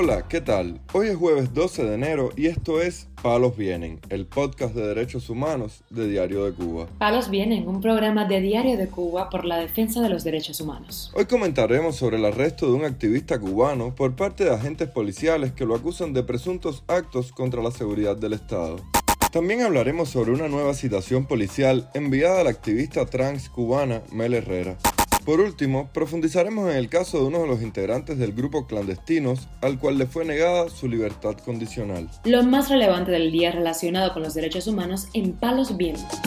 Hola, ¿qué tal? Hoy es jueves 12 de enero y esto es Palos Vienen, el podcast de derechos humanos de Diario de Cuba. Palos Vienen, un programa de Diario de Cuba por la defensa de los derechos humanos. Hoy comentaremos sobre el arresto de un activista cubano por parte de agentes policiales que lo acusan de presuntos actos contra la seguridad del Estado. También hablaremos sobre una nueva citación policial enviada a la activista trans cubana Mel Herrera. Por último, profundizaremos en el caso de uno de los integrantes del grupo clandestinos al cual le fue negada su libertad condicional. Lo más relevante del día relacionado con los derechos humanos en Palos Vientos.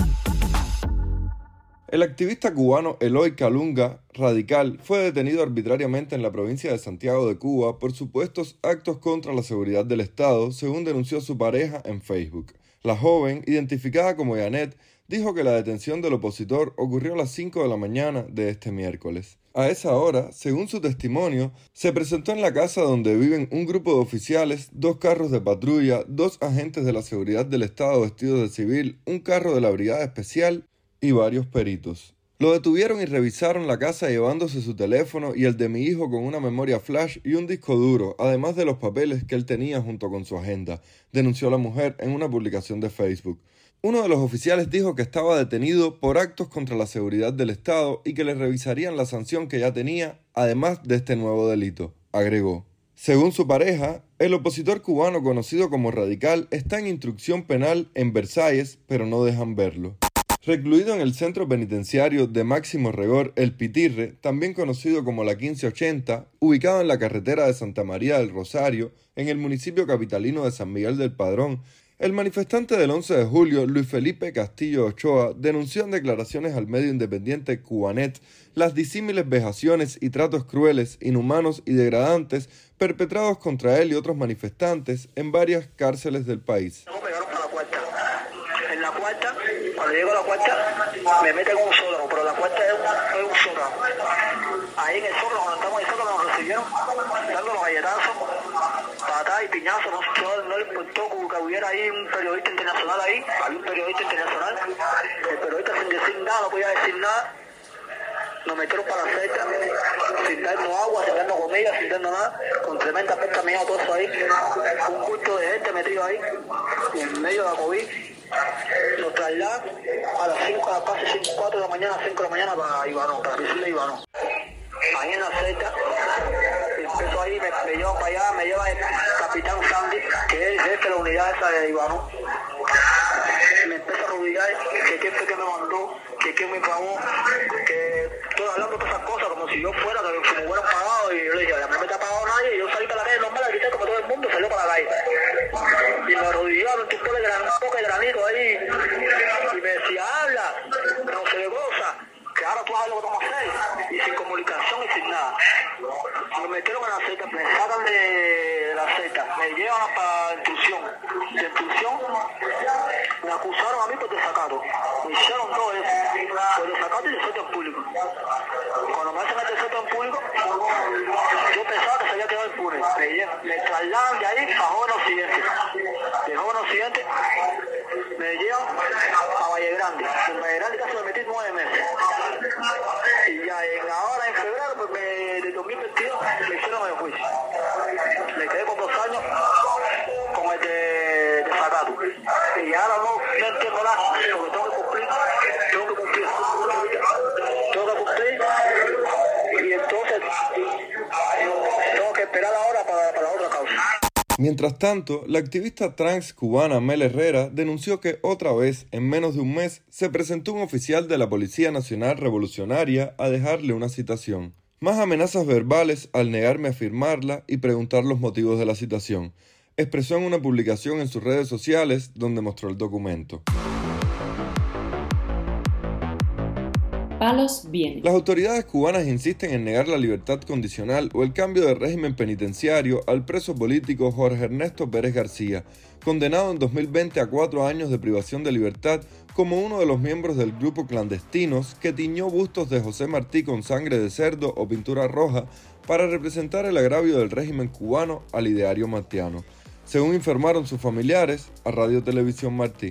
El activista cubano Eloy Calunga, radical, fue detenido arbitrariamente en la provincia de Santiago de Cuba por supuestos actos contra la seguridad del Estado, según denunció su pareja en Facebook. La joven, identificada como Janet, dijo que la detención del opositor ocurrió a las 5 de la mañana de este miércoles. A esa hora, según su testimonio, se presentó en la casa donde viven un grupo de oficiales, dos carros de patrulla, dos agentes de la seguridad del Estado vestidos de civil, un carro de la Brigada Especial y varios peritos. Lo detuvieron y revisaron la casa llevándose su teléfono y el de mi hijo con una memoria flash y un disco duro, además de los papeles que él tenía junto con su agenda, denunció la mujer en una publicación de Facebook. Uno de los oficiales dijo que estaba detenido por actos contra la seguridad del Estado y que le revisarían la sanción que ya tenía, además de este nuevo delito, agregó. Según su pareja, el opositor cubano conocido como radical está en instrucción penal en Versalles, pero no dejan verlo. Recluido en el centro penitenciario de Máximo Regor El Pitirre, también conocido como la 1580, ubicado en la carretera de Santa María del Rosario, en el municipio capitalino de San Miguel del Padrón, el manifestante del 11 de julio, Luis Felipe Castillo Ochoa, denunció en declaraciones al medio independiente Cubanet las disímiles vejaciones y tratos crueles, inhumanos y degradantes perpetrados contra él y otros manifestantes en varias cárceles del país. Hubiera ahí un periodista internacional ahí, había un periodista internacional, el periodista sin decir nada, no podía decir nada, nos metieron para la cerca, sin darnos agua, sin darnos comida, sin darnos nada, con tremenda pesta mía, todo eso ahí, un culto de gente metido ahí, en medio de la COVID, nos trasladan a las 5, a las casi 4 de la mañana, 5 de la mañana para Ivano, para la prisión de Ivano. Unidad esa de Ivano. Me empieza a ubicar que quién fue que me mandó, que quién me pagó, que estoy hablando de esas cosas como si yo fuera, que si me hubieran pagado, y yo le dije, no me está pagado nadie, y yo salí para la calle normal, grité como todo el mundo, salió para la calle. Y me arrodillaron, poco de un poco de granito ahí, y me decía, habla, no se goza, que ahora tú sabes lo que vamos a hacer, y sin comunicación y sin nada me metieron en la Z, me sacan de la Z, me llevan para. De Mientras tanto, la activista trans cubana Mel Herrera denunció que otra vez, en menos de un mes, se presentó un oficial de la Policía Nacional Revolucionaria a dejarle una citación. Más amenazas verbales al negarme a firmarla y preguntar los motivos de la citación. Expresó en una publicación en sus redes sociales donde mostró el documento. Las autoridades cubanas insisten en negar la libertad condicional o el cambio de régimen penitenciario al preso político Jorge Ernesto Pérez García, condenado en 2020 a cuatro años de privación de libertad como uno de los miembros del grupo clandestinos que tiñó bustos de José Martí con sangre de cerdo o pintura roja para representar el agravio del régimen cubano al ideario martiano, según informaron sus familiares a Radio Televisión Martí.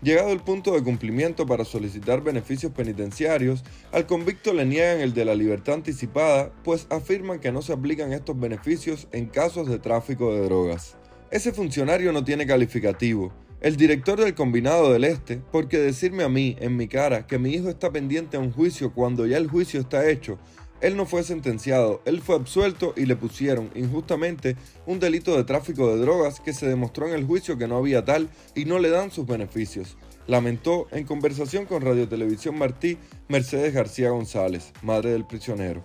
Llegado el punto de cumplimiento para solicitar beneficios penitenciarios, al convicto le niegan el de la libertad anticipada, pues afirman que no se aplican estos beneficios en casos de tráfico de drogas. Ese funcionario no tiene calificativo. El director del Combinado del Este, porque decirme a mí, en mi cara, que mi hijo está pendiente a un juicio cuando ya el juicio está hecho, él no fue sentenciado, él fue absuelto y le pusieron injustamente un delito de tráfico de drogas que se demostró en el juicio que no había tal y no le dan sus beneficios. Lamentó en conversación con Radio Televisión Martí Mercedes García González, madre del prisionero.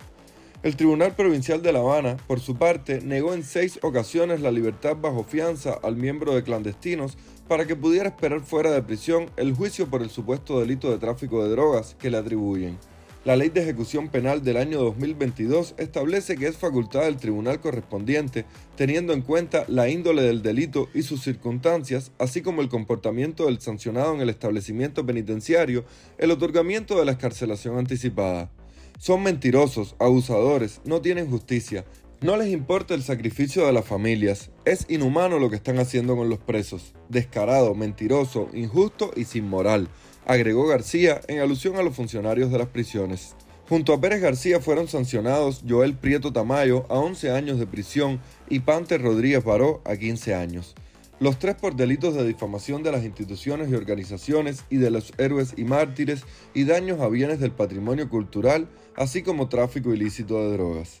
El Tribunal Provincial de La Habana, por su parte, negó en seis ocasiones la libertad bajo fianza al miembro de clandestinos para que pudiera esperar fuera de prisión el juicio por el supuesto delito de tráfico de drogas que le atribuyen. La Ley de Ejecución Penal del año 2022 establece que es facultad del tribunal correspondiente, teniendo en cuenta la índole del delito y sus circunstancias, así como el comportamiento del sancionado en el establecimiento penitenciario, el otorgamiento de la escarcelación anticipada. Son mentirosos, abusadores, no tienen justicia, no les importa el sacrificio de las familias, es inhumano lo que están haciendo con los presos, descarado, mentiroso, injusto y sin moral agregó García en alusión a los funcionarios de las prisiones. Junto a Pérez García fueron sancionados Joel Prieto Tamayo a 11 años de prisión y Pante Rodríguez Baró a 15 años. Los tres por delitos de difamación de las instituciones y organizaciones y de los héroes y mártires y daños a bienes del patrimonio cultural, así como tráfico ilícito de drogas.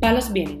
Palos vienen